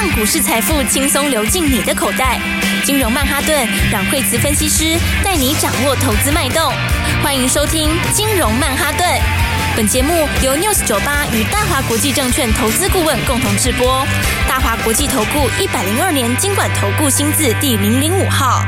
让股市财富轻松流进你的口袋。金融曼哈顿，让惠慈分析师带你掌握投资脉动。欢迎收听金融曼哈顿。本节目由 News 九八与大华国际证券投资顾问共同制播。大华国际投顾一百零二年金管投顾新字第零零五号。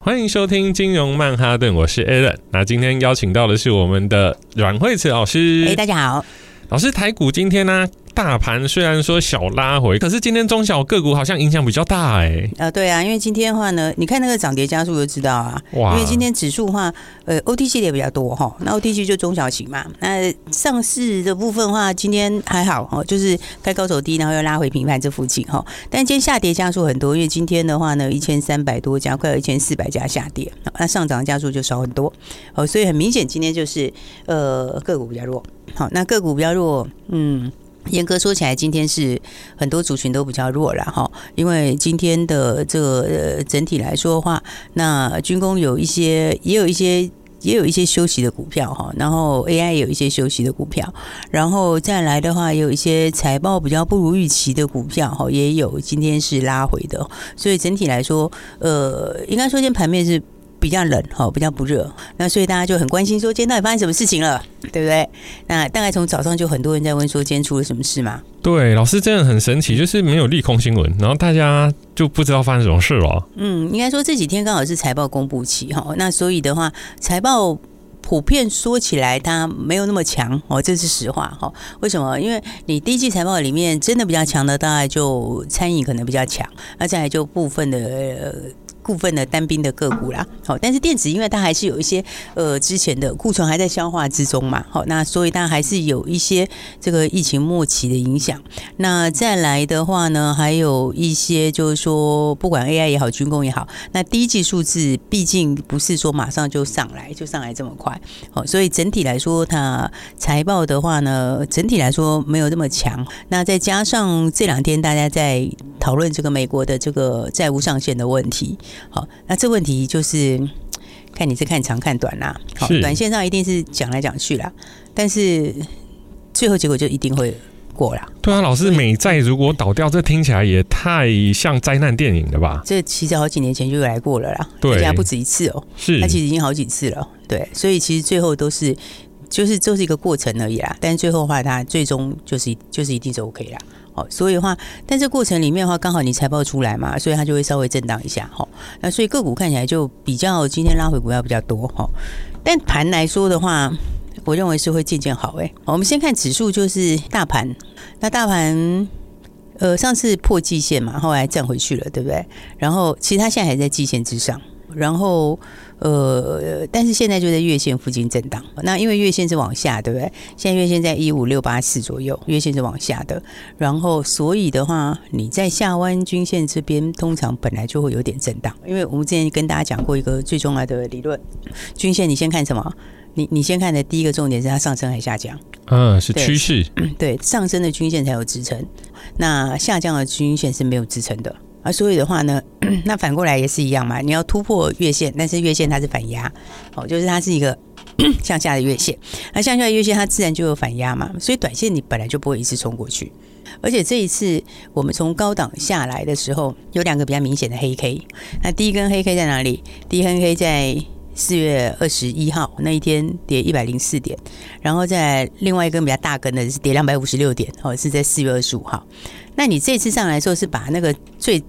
欢迎收听金融曼哈顿，我是 Alan。那今天邀请到的是我们的阮惠慈老师。哎，大家好。老师，台股今天呢、啊？大盘虽然说小拉回，可是今天中小个股好像影响比较大哎、欸。呃，对啊，因为今天的话呢，你看那个涨跌家数就知道啊。哇！因为今天指数的话，呃，OTC 的也比较多哈。那 OTC 就中小型嘛。那上市的部分的话，今天还好哦，就是开高走低，然后又拉回平盘这附近哈。但今天下跌家数很多，因为今天的话呢，一千三百多家，快有一千四百家下跌，那上涨家数就少很多哦。所以很明显，今天就是呃个股比较弱。好，那个股比较弱，嗯。严格说起来，今天是很多族群都比较弱了哈，因为今天的这个呃整体来说的话，那军工有一些，也有一些，也有一些休息的股票哈，然后 AI 有一些休息的股票，然后再来的话，也有一些财报比较不如预期的股票哈，也有今天是拉回的，所以整体来说，呃，应该说今天盘面是。比较冷哈，比较不热，那所以大家就很关心说今天到底发生什么事情了，对不对？那大概从早上就很多人在问说今天出了什么事嘛？对，老师真的很神奇，就是没有利空新闻，然后大家就不知道发生什么事了。嗯，应该说这几天刚好是财报公布期哈，那所以的话，财报普遍说起来它没有那么强哦，这是实话哈。为什么？因为你第一季财报里面真的比较强的，大概就餐饮可能比较强，那再来就部分的。呃部分的单兵的个股啦，好，但是电子因为它还是有一些呃之前的库存还在消化之中嘛，好，那所以它还是有一些这个疫情末期的影响。那再来的话呢，还有一些就是说，不管 AI 也好，军工也好，那第一季数字毕竟不是说马上就上来，就上来这么快，好，所以整体来说，它财报的话呢，整体来说没有这么强。那再加上这两天大家在讨论这个美国的这个债务上限的问题。好，那这问题就是看你是看长看短啦。好，短线上一定是讲来讲去啦，但是最后结果就一定会过啦。对啊，老师，美债如果倒掉，这听起来也太像灾难电影了吧？这其实好几年前就来过了啦，对，而且还不止一次哦、喔。是，它其实已经好几次了。对，所以其实最后都是就是就是一个过程而已啦。但是最后的话，它最终就是就是一定是 OK 啦。好，所以的话，但这过程里面的话，刚好你财报出来嘛，所以它就会稍微震荡一下。好，那所以个股看起来就比较今天拉回股票比较多。哈，但盘来说的话，我认为是会渐渐好。哎，我们先看指数，就是大盘。那大盘，呃，上次破季线嘛，后来站回去了，对不对？然后其实它现在还在季线之上。然后，呃，但是现在就在月线附近震荡。那因为月线是往下，对不对？现在月线在一五六八四左右，月线是往下的。然后，所以的话，你在下弯均线这边，通常本来就会有点震荡。因为我们之前跟大家讲过一个最重要的理论，均线你先看什么？你你先看的第一个重点是它上升还是下降？嗯，是趋势。对，上升的均线才有支撑，那下降的均线是没有支撑的。而，所以的话呢，那反过来也是一样嘛。你要突破月线，但是月线它是反压，哦，就是它是一个 向下的月线。那向下的月线它自然就有反压嘛，所以短线你本来就不会一次冲过去。而且这一次我们从高档下来的时候，有两个比较明显的黑 K。那第一根黑 K 在哪里？第一根黑 K 在四月二十一号那一天跌一百零四点，然后在另外一根比较大根的是跌两百五十六点，哦，是在四月二十五号。那你这次上来说是把那个最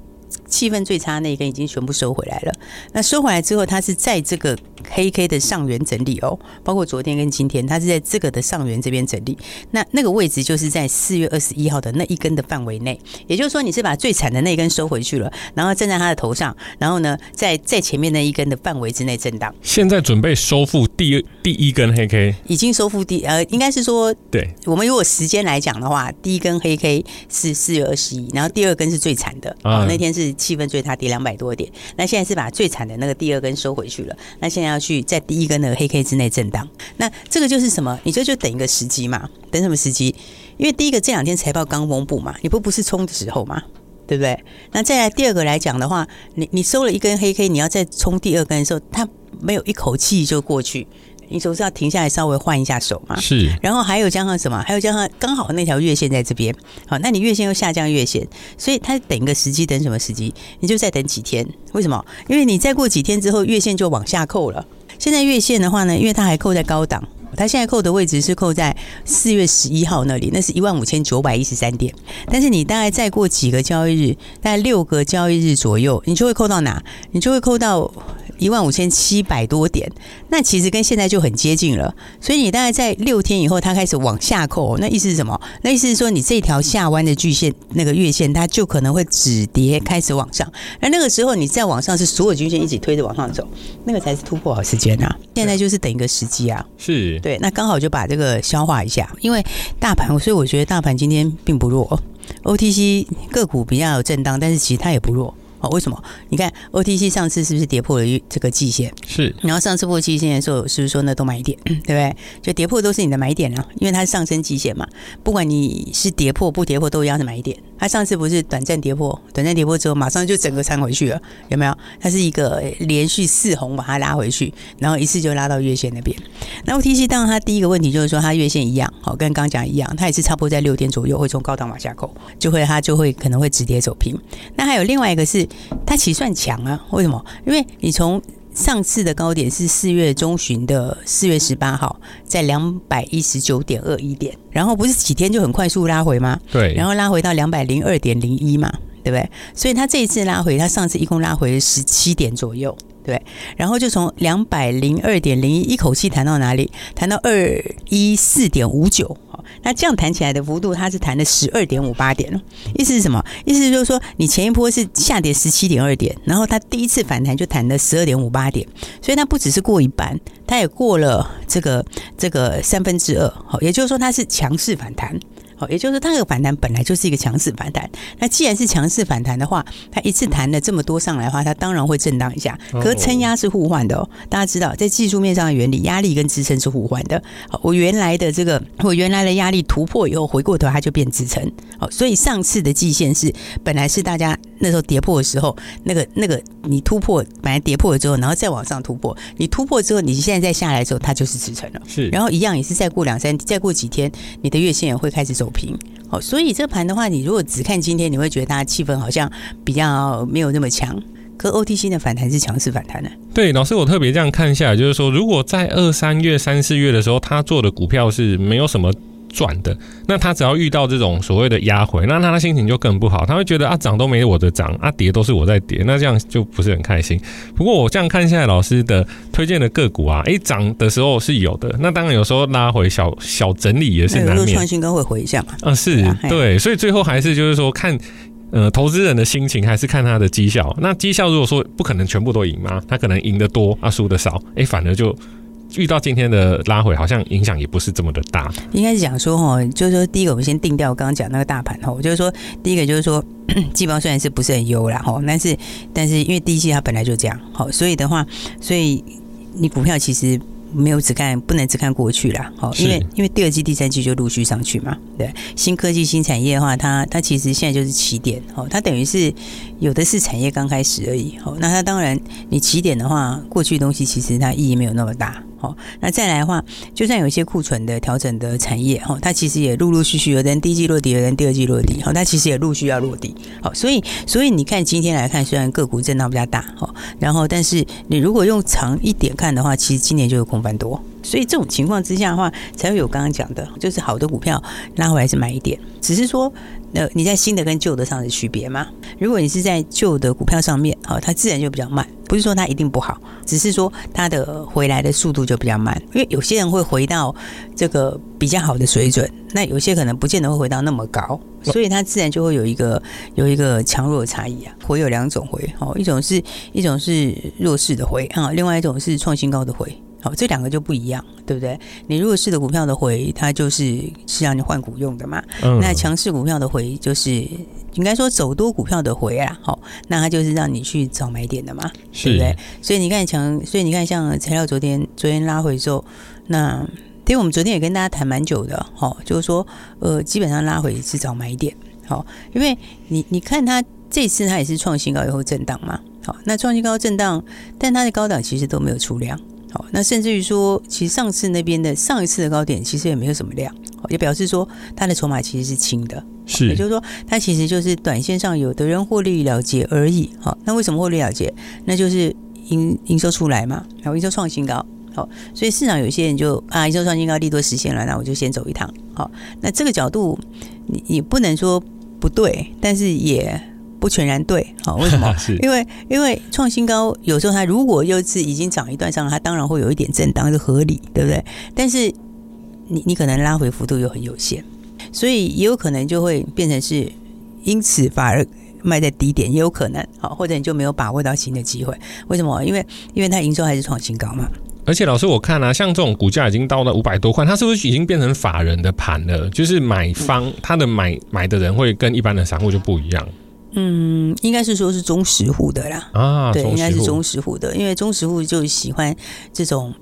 气氛最差那一根已经全部收回来了。那收回来之后，它是在这个黑 K 的上缘整理哦，包括昨天跟今天，它是在这个的上缘这边整理。那那个位置就是在四月二十一号的那一根的范围内，也就是说你是把最惨的那一根收回去了，然后站在它的头上，然后呢，在在前面那一根的范围之内震荡。现在准备收复第第一根黑 K，已经收复第呃，应该是说，对，我们如果时间来讲的话，第一根黑 K 是四月二十一，然后第二根是最惨的啊、哦，那天是。气氛最差，跌两百多点。那现在是把最惨的那个第二根收回去了。那现在要去在第一根的黑 K 之内震荡。那这个就是什么？你这就等一个时机嘛？等什么时机？因为第一个这两天财报刚公布嘛，你不不是冲的时候嘛，对不对？那再来第二个来讲的话，你你收了一根黑 K，你要再冲第二根的时候，它没有一口气就过去。你总是要停下来稍微换一下手嘛。是。然后还有加上什么？还有加上刚好那条月线在这边，好，那你月线又下降月线，所以它等一个时机，等什么时机？你就再等几天。为什么？因为你再过几天之后，月线就往下扣了。现在月线的话呢，因为它还扣在高档。它现在扣的位置是扣在四月十一号那里，那是一万五千九百一十三点。但是你大概再过几个交易日，大概六个交易日左右，你就会扣到哪？你就会扣到。一万五千七百多点，那其实跟现在就很接近了。所以你大概在六天以后，它开始往下扣，那意思是什么？那意思是说，你这条下弯的巨线，那个月线，它就可能会止跌开始往上。而那个时候，你再往上是所有均线一起推着往上走，那个才是突破好时间啊！现在就是等一个时机啊，是对。那刚好就把这个消化一下，因为大盘，所以我觉得大盘今天并不弱，OTC 个股比较有震荡，但是其实它也不弱。为什么？你看 OTC 上次是不是跌破了这个季线？是。然后上次破季线的时候，是不是说那都买点，对不对？就跌破都是你的买点啊，因为它是上升季线嘛。不管你是跌破不跌破，都一样是买点。它上次不是短暂跌破，短暂跌破之后马上就整个撑回去了，有没有？它是一个连续四红把它拉回去，然后一次就拉到月线那边。那 OTC 当然它第一个问题就是说它月线一样，好，跟刚刚讲一样，它也是差不多在六点左右会从高档往下扣，就会它就会可能会止跌走平。那还有另外一个是。它其实算强啊，为什么？因为你从上次的高点是四月中旬的四月十八号，在两百一十九点二一点，然后不是几天就很快速拉回吗？对，然后拉回到两百零二点零一嘛，对不对？所以它这一次拉回，它上次一共拉回十七点左右，对。然后就从两百零二点零一一口气弹到哪里？弹到二一四点五九。那这样弹起来的幅度，它是弹了十二点五八点了。意思是什么？意思就是说，你前一波是下跌十七点二点，然后它第一次反弹就弹了十二点五八点，所以它不只是过一半，它也过了这个这个三分之二。好，也就是说它是强势反弹。好，也就是，它这个反弹本来就是一个强势反弹。那既然是强势反弹的话，它一次弹了这么多上来的话，它当然会震荡一下。可是撑压是互换的哦，大家知道，在技术面上的原理，压力跟支撑是互换的。好，我原来的这个，我原来的压力突破以后，回过头它就变支撑。好，所以上次的季线是本来是大家那时候跌破的时候，那个那个你突破本来跌破了之后，然后再往上突破，你突破之后，你现在再下来的时候，它就是支撑了。是，然后一样也是再过两三，再过几天，你的月线也会开始走。平，好，所以这盘的话，你如果只看今天，你会觉得它气氛好像比较没有那么强。可 OTC 的反弹是强势反弹的。对，老师，我特别这样看下来，就是说，如果在二三月、三四月的时候，他做的股票是没有什么。赚的，那他只要遇到这种所谓的压回，那他的心情就更不好，他会觉得啊涨都没我的涨，啊跌都是我在跌，那这样就不是很开心。不过我这样看下来，老师的推荐的个股啊，诶涨的时候是有的，那当然有时候拉回小小整理也是难免。创新高会回一下嘛？嗯，是对，所以最后还是就是说看呃投资人的心情，还是看他的绩效。那绩效如果说不可能全部都赢嘛，他可能赢得多啊输的少，诶反而就。遇到今天的拉回，好像影响也不是这么的大。应该是讲说哈，就是说第一个，我们先定调刚刚讲那个大盘哈，就是说第一个就是说，季报虽然是不是很优啦哈，但是但是因为第一季它本来就这样，好，所以的话，所以你股票其实。没有只看，不能只看过去啦，好，因为因为第二季、第三季就陆续上去嘛，对，新科技、新产业的话，它它其实现在就是起点，哦，它等于是有的是产业刚开始而已，哦，那它当然你起点的话，过去的东西其实它意义没有那么大。好，那再来的话，就算有一些库存的调整的产业，哈，它其实也陆陆续续有人第一季落地，有人第二季落地，哈，它其实也陆续要落地，好，所以所以你看今天来看，虽然个股震荡比较大，哈，然后但是你如果用长一点看的话，其实今年就有空翻多，所以这种情况之下的话，才会有刚刚讲的，就是好的股票拉回来是买一点，只是说。呃你在新的跟旧的上的区别嘛？如果你是在旧的股票上面，好，它自然就比较慢。不是说它一定不好，只是说它的回来的速度就比较慢。因为有些人会回到这个比较好的水准，那有些可能不见得会回到那么高，所以它自然就会有一个有一个强弱的差异啊。回有两种回，哦，一种是一种是弱势的回啊，另外一种是创新高的回。好，这两个就不一样，对不对？你弱势的股票的回，它就是是让你换股用的嘛。嗯。那强势股票的回，就是应该说走多股票的回啊。好，那它就是让你去找买点的嘛，对不对？所以你看强，所以你看像材料昨天昨天拉回之后，那因为我们昨天也跟大家谈蛮久的，好，就是说呃，基本上拉回是找买点。好，因为你你看它这次它也是创新高以后震荡嘛。好，那创新高震荡，但它的高档其实都没有出量。好，那甚至于说，其实上次那边的上一次的高点其实也没有什么量，也表示说它的筹码其实是轻的，是，也就是说它其实就是短线上有的人获利了结而已。好，那为什么获利了结？那就是营营收出来嘛，然后营收创新高。好，所以市场有些人就啊，营收创新高，利多实现了，那我就先走一趟。好，那这个角度你你不能说不对，但是也。不全然对，好，为什么？是因为因为创新高有时候它如果又是已经涨一段上，它当然会有一点震荡，是合理，对不对？但是你你可能拉回幅度又很有限，所以也有可能就会变成是因此反而卖在低点，也有可能，好，或者你就没有把握到新的机会。为什么？因为因为它营收还是创新高嘛。而且老师，我看啊，像这种股价已经到了五百多块，它是不是已经变成法人的盘了？就是买方他的买买的人会跟一般的散户就不一样。嗯，应该是说是中实户的啦。啊，对，应该是中实户的，因为中实户就喜欢这种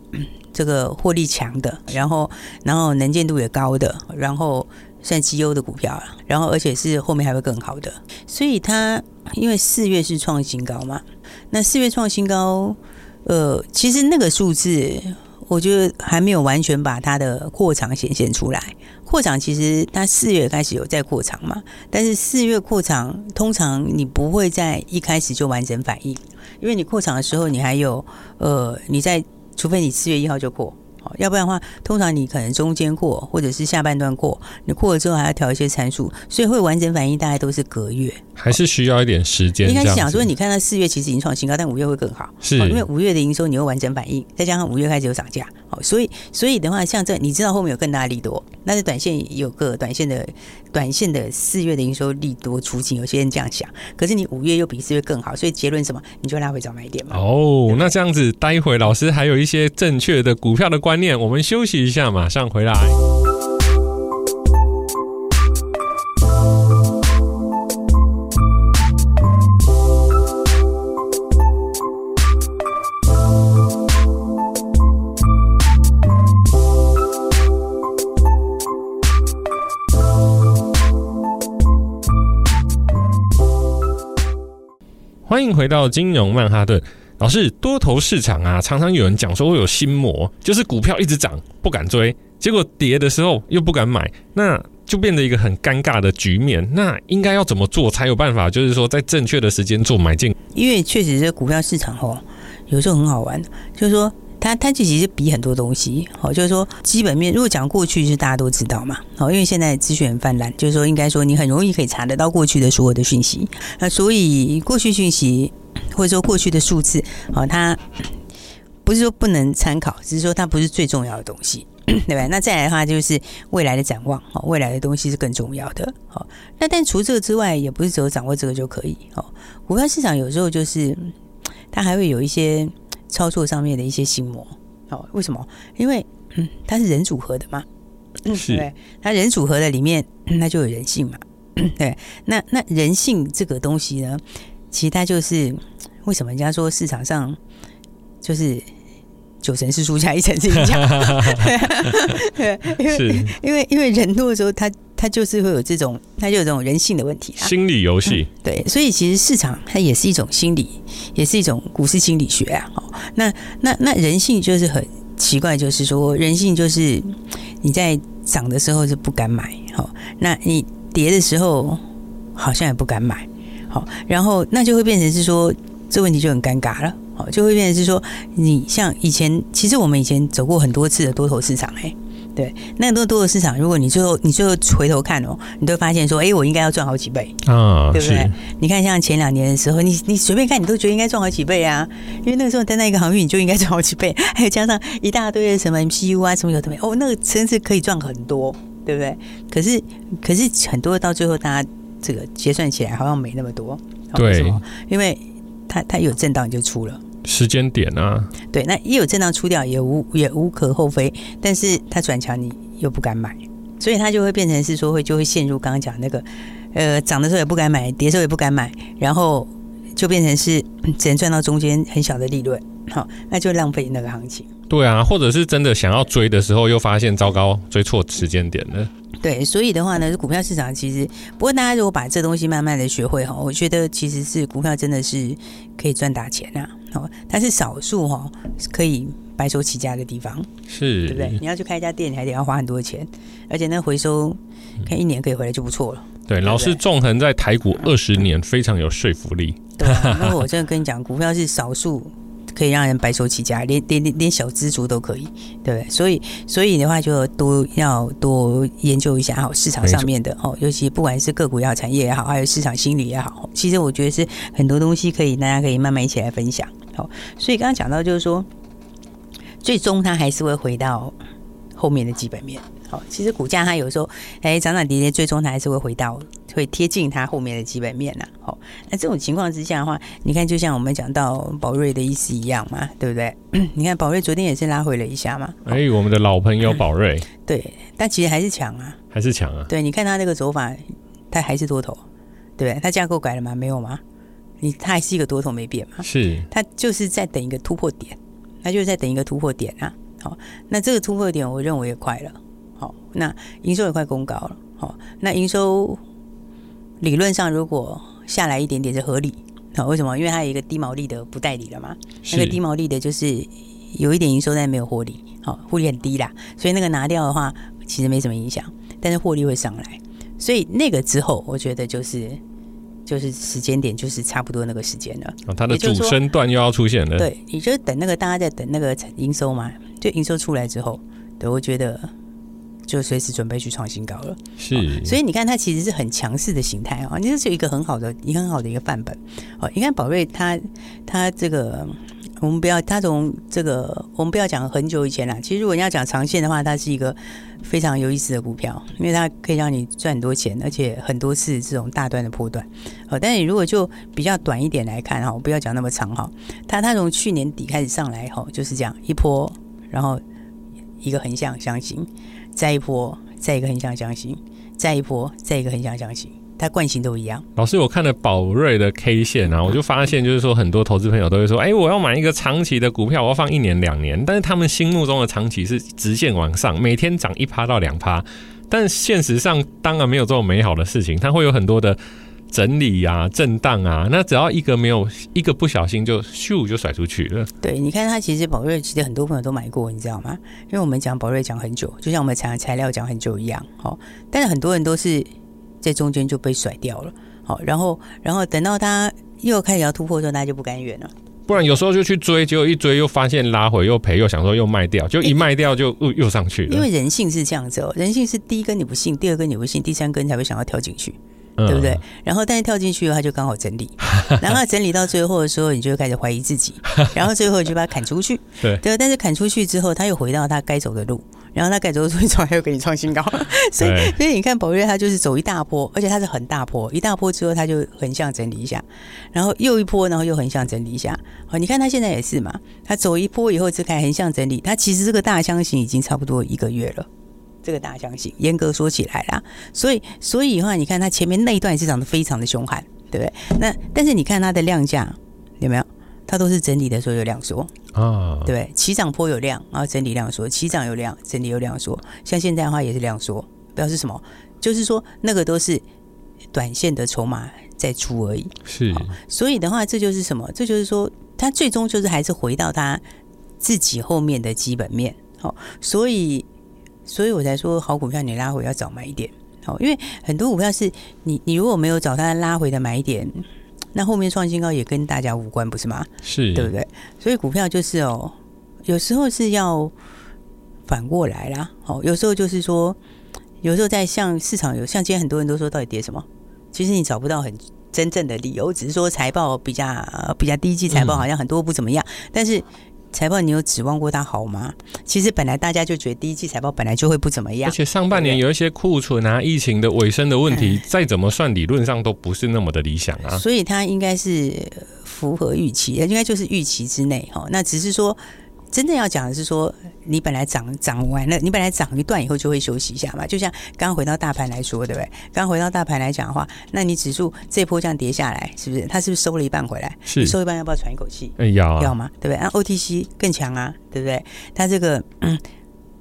这个获利强的，然后然后能见度也高的，然后算绩优的股票，然后而且是后面还会更好的。所以它因为四月是创新高嘛，那四月创新高，呃，其实那个数字。我觉得还没有完全把它的扩张显现出来。扩张其实它四月开始有在扩张嘛，但是四月扩张通常你不会在一开始就完整反应，因为你扩张的时候你还有呃，你在除非你四月一号就扩。要不然的话，通常你可能中间扩，或者是下半段扩，你扩了之后还要调一些参数，所以会完整反应大概都是隔月，还是需要一点时间。应该是想说，你看到四月其实已经创新高，但五月会更好，是因为五月的营收你会完整反应，再加上五月开始有涨价，好，所以所以的话，像这你知道后面有更大的利多，那是短线有个短线的短线的四月的营收利多出尽，有些人这样想，可是你五月又比四月更好，所以结论什么？你就拉回早买点嘛。哦，那这样子，待会老师还有一些正确的股票的观念，我们休息一下，马上回来。回到金融曼哈顿。老师，多头市场啊，常常有人讲说会有心魔，就是股票一直涨不敢追，结果跌的时候又不敢买，那就变得一个很尴尬的局面。那应该要怎么做才有办法？就是说在正确的时间做买进？因为确实这股票市场哦，有时候很好玩，就是说它它其实比很多东西，好，就是说基本面。如果讲过去，是大家都知道嘛，好，因为现在资讯很泛滥，就是说应该说你很容易可以查得到过去的所有的讯息，那所以过去讯息。或者说过去的数字，好，它不是说不能参考，只是说它不是最重要的东西，对吧？那再来的话，就是未来的展望，好，未来的东西是更重要的，好。那但除这个之外，也不是只有掌握这个就可以，好。股票市场有时候就是它还会有一些操作上面的一些心魔，哦，为什么？因为嗯，它是人组合的嘛，是，对，它人组合的里面，那就有人性嘛，对。那那人性这个东西呢？其实它就是为什么人家说市场上就是九成是输家，一成是赢家。对，因为因为因为人多的时候，他他就是会有这种，它就有这种人性的问题，心理游戏。对，所以其实市场它也是一种心理，也是一种股市心理学啊。哦，那那那人性就是很奇怪，就是说人性就是你在涨的时候是不敢买，好，那你跌的时候好像也不敢买。好，然后那就会变成是说，这问题就很尴尬了。好，就会变成是说，你像以前，其实我们以前走过很多次的多头市场，哎，对，那很多多的市场，如果你最后你最后回头看哦，你都会发现说，哎，我应该要赚好几倍啊，对不对？你看像前两年的时候，你你随便看，你都觉得应该赚好几倍啊，因为那个时候在那一个航运，你就应该赚好几倍，还有加上一大堆的什么 MCU 啊，什么有的没，哦，那个真是可以赚很多，对不对？可是可是很多到最后大家。这个结算起来好像没那么多，对，因为它它有震荡就出了时间点啊，对，那一有震荡出掉也无也无可厚非，但是它转强你又不敢买，所以它就会变成是说会就会陷入刚刚讲那个，呃，涨的时候也不敢买，跌的时候也不敢买，然后就变成是 只能赚到中间很小的利润，好，那就浪费那个行情。对啊，或者是真的想要追的时候，又发现糟糕，追错时间点了。对，所以的话呢，股票市场其实，不过大家如果把这东西慢慢的学会哈，我觉得其实是股票真的是可以赚大钱啊。哦，它是少数哈，可以白手起家的地方，是，对不对？你要去开一家店，你还得要花很多钱，而且那回收看一年可以回来就不错了。对，老师纵横在台股二十年，非常有说服力。对，那我真的跟你讲，股票是少数可以让人白手起家，连连连小资族都可以，对不对？所以所以的话，就多要多研究一下哈，市场上面的哦，尤其不管是个股也好，产业也好，还有市场心理也好，其实我觉得是很多东西可以大家可以慢慢一起来分享。好，所以刚刚讲到就是说，最终它还是会回到后面的基本面。好，其实股价它有时候哎涨涨跌跌，最终它还是会回到会贴近它后面的基本面呐。好，那这种情况之下的话，你看就像我们讲到宝瑞的意思一样嘛，对不对？你看宝瑞昨天也是拉回了一下嘛。哎，我们的老朋友宝瑞，对，但其实还是强啊，还是强啊。对，你看它那个走法，它还是多头，对不对？它架构改了吗？没有吗？你它还是一个多头没变嘛？是，它就是在等一个突破点，它就是在等一个突破点啊。好，那这个突破点我认为也快了。好，那营收也快公告了。好，那营收理论上如果下来一点点是合理。好，为什么？因为它有一个低毛利的不代理了嘛。那个低毛利的就是有一点营收但没有获利，好，获利很低啦。所以那个拿掉的话，其实没什么影响，但是获利会上来。所以那个之后，我觉得就是。就是时间点，就是差不多那个时间了。哦，它的主升段又要出现了。对，你就等那个大家在等那个营收嘛，就营收出来之后，对，我觉得就随时准备去创新高了。是，哦，所以你看它其实是很强势的形态啊，你这是一个很好的，一个很好的一个范本。哦，你看宝瑞它它这个。我们不要，他从这个，我们不要讲很久以前了。其实如果你要讲长线的话，它是一个非常有意思的股票，因为它可以让你赚很多钱，而且很多次这种大段的波段。好，但你如果就比较短一点来看哈，不要讲那么长哈。它它从去年底开始上来后，就是这样一波，然后一个横向箱型，再一波，再一个横向箱型，再一波，再一个横向箱型。它惯性都一样。老师，我看了宝瑞的 K 线啊，我就发现，就是说很多投资朋友都会说，哎、欸，我要买一个长期的股票，我要放一年两年。但是他们心目中的长期是直线往上，每天涨一趴到两趴。但现实上当然没有这么美好的事情，它会有很多的整理啊、震荡啊。那只要一个没有一个不小心就咻就甩出去了。对，你看它其实宝瑞其实很多朋友都买过，你知道吗？因为我们讲宝瑞讲很久，就像我们材材料讲很久一样。好，但是很多人都是。在中间就被甩掉了，好，然后，然后等到他又开始要突破的时候，大家就不甘愿了。不然有时候就去追，结果一追又发现拉回又赔，又想说又卖掉，就一卖掉就又又上去了。因为人性是这样子哦，人性是第一根你不信，第二根你不信，第三根才会想要跳进去。对不对？然后但是跳进去，他就刚好整理，然后整理到最后的时候，你就开始怀疑自己，然后最后就把它砍出去。对对，但是砍出去之后，他又回到他该走的路，然后他改走的路，从来又给你创新高。所以所以你看宝瑞，它就是走一大波，而且它是很大波，一大波之后，它就横向整理一下，然后又一波，然后又横向整理一下。好，你看它现在也是嘛，它走一波以后，只开横向整理，它其实这个大箱型已经差不多一个月了。这个大箱型，严格说起来啦，所以所以的话，你看它前面那一段也是涨得非常的凶悍，对不对？那但是你看它的量价有没有？它都是整理的时候有量缩啊，对？起涨坡有量，然后整理量缩，起涨有量，整理有量缩。像现在的话也是量缩，表示什么？就是说那个都是短线的筹码在出而已。是，所以的话，这就是什么？这就是说，它最终就是还是回到它自己后面的基本面。好，所以。所以我才说，好股票你拉回要早买一点，好，因为很多股票是你你如果没有找它拉回的买点，那后面创新高也跟大家无关，不是吗？是，对不对？所以股票就是哦，有时候是要反过来啦，哦，有时候就是说，有时候在像市场有像今天很多人都说到底跌什么，其实你找不到很真正的理由，只是说财报比较比较低季财报好像很多不怎么样，嗯、但是。财报你有指望过它好吗？其实本来大家就觉得第一季财报本来就会不怎么样，而且上半年有一些库存啊、疫情的尾声的问题，再怎么算理论上都不是那么的理想啊。所以它应该是符合预期，应该就是预期之内哈。那只是说。真正要讲的是说，你本来涨涨完了，你本来涨一段以后就会休息一下嘛。就像刚刚回到大盘来说，对不对？刚回到大盘来讲的话，那你指数这波这样跌下来，是不是？它是不是收了一半回来？是收一半，要不要喘一口气？要、啊、要吗？对不对？那 OTC 更强啊，对不对？它这个嗯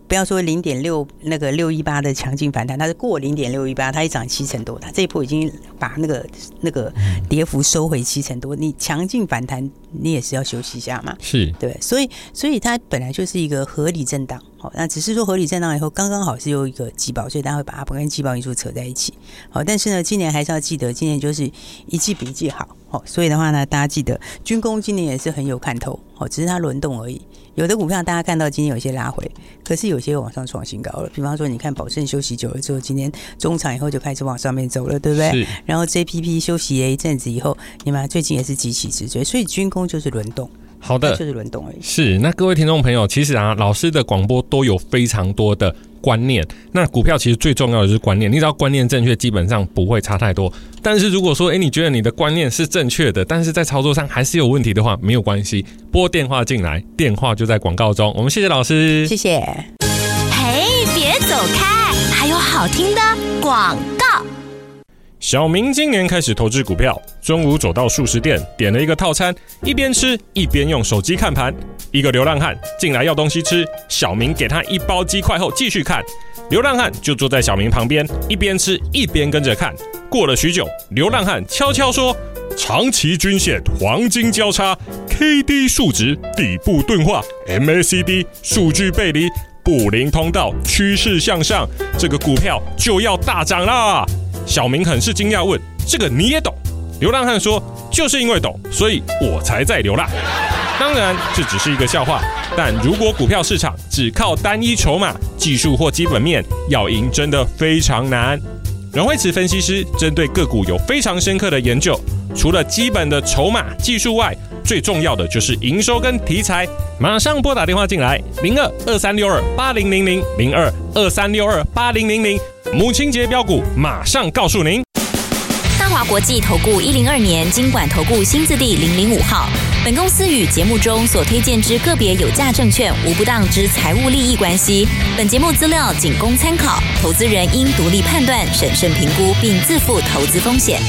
不要说零点六那个六一八的强劲反弹，它是过零点六一八，它一涨七成多，它这一波已经把那个那个跌幅收回七成多。你强劲反弹，你也是要休息一下嘛？是对，所以所以它本来就是一个合理震荡，好，那只是说合理震荡以后刚刚好是有一个季报，所以大家会把它不跟季报因素扯在一起。好，但是呢，今年还是要记得，今年就是一季比一季好，好，所以的话呢，大家记得军工今年也是很有看头，好，只是它轮动而已。有的股票大家看到今天有些拉回，可是有些往上创新高了。比方说，你看宝盛休息久了之后，今天中场以后就开始往上面走了，对不对？是。然后 JPP 休息了一阵子以后，你们最近也是急起直追，所以军工就是轮动。好的，就是轮动而已。是。那各位听众朋友，其实啊，老师的广播都有非常多的。观念，那股票其实最重要的就是观念。你只要观念正确，基本上不会差太多。但是如果说，诶，你觉得你的观念是正确的，但是在操作上还是有问题的话，没有关系，拨电话进来，电话就在广告中。我们谢谢老师，谢谢。嘿，别走开，还有好听的广告。小明今年开始投资股票，中午走到速食店，点了一个套餐，一边吃一边用手机看盘。一个流浪汉进来要东西吃，小明给他一包鸡块后继续看。流浪汉就坐在小明旁边，一边吃一边跟着看。过了许久，流浪汉悄悄说：“长期均线黄金交叉，KD 数值底部钝化，MACD 数据背离，布林通道趋势向上，这个股票就要大涨啦！”小明很是惊讶，问：“这个你也懂？”流浪汉说：“就是因为懂，所以我才在流浪。当然，这只是一个笑话。但如果股票市场只靠单一筹码、技术或基本面，要赢真的非常难。”阮蕙慈分析师针对个股有非常深刻的研究，除了基本的筹码、技术外，最重要的就是营收跟题材。马上拨打电话进来，零二二三六二八零零零零二二三六二八零零零。母亲节标股，马上告诉您。大华国际投顾一零二年金管投顾新字第零零五号。本公司与节目中所推荐之个别有价证券无不当之财务利益关系。本节目资料仅供参考，投资人应独立判断、审慎评估，并自负投资风险。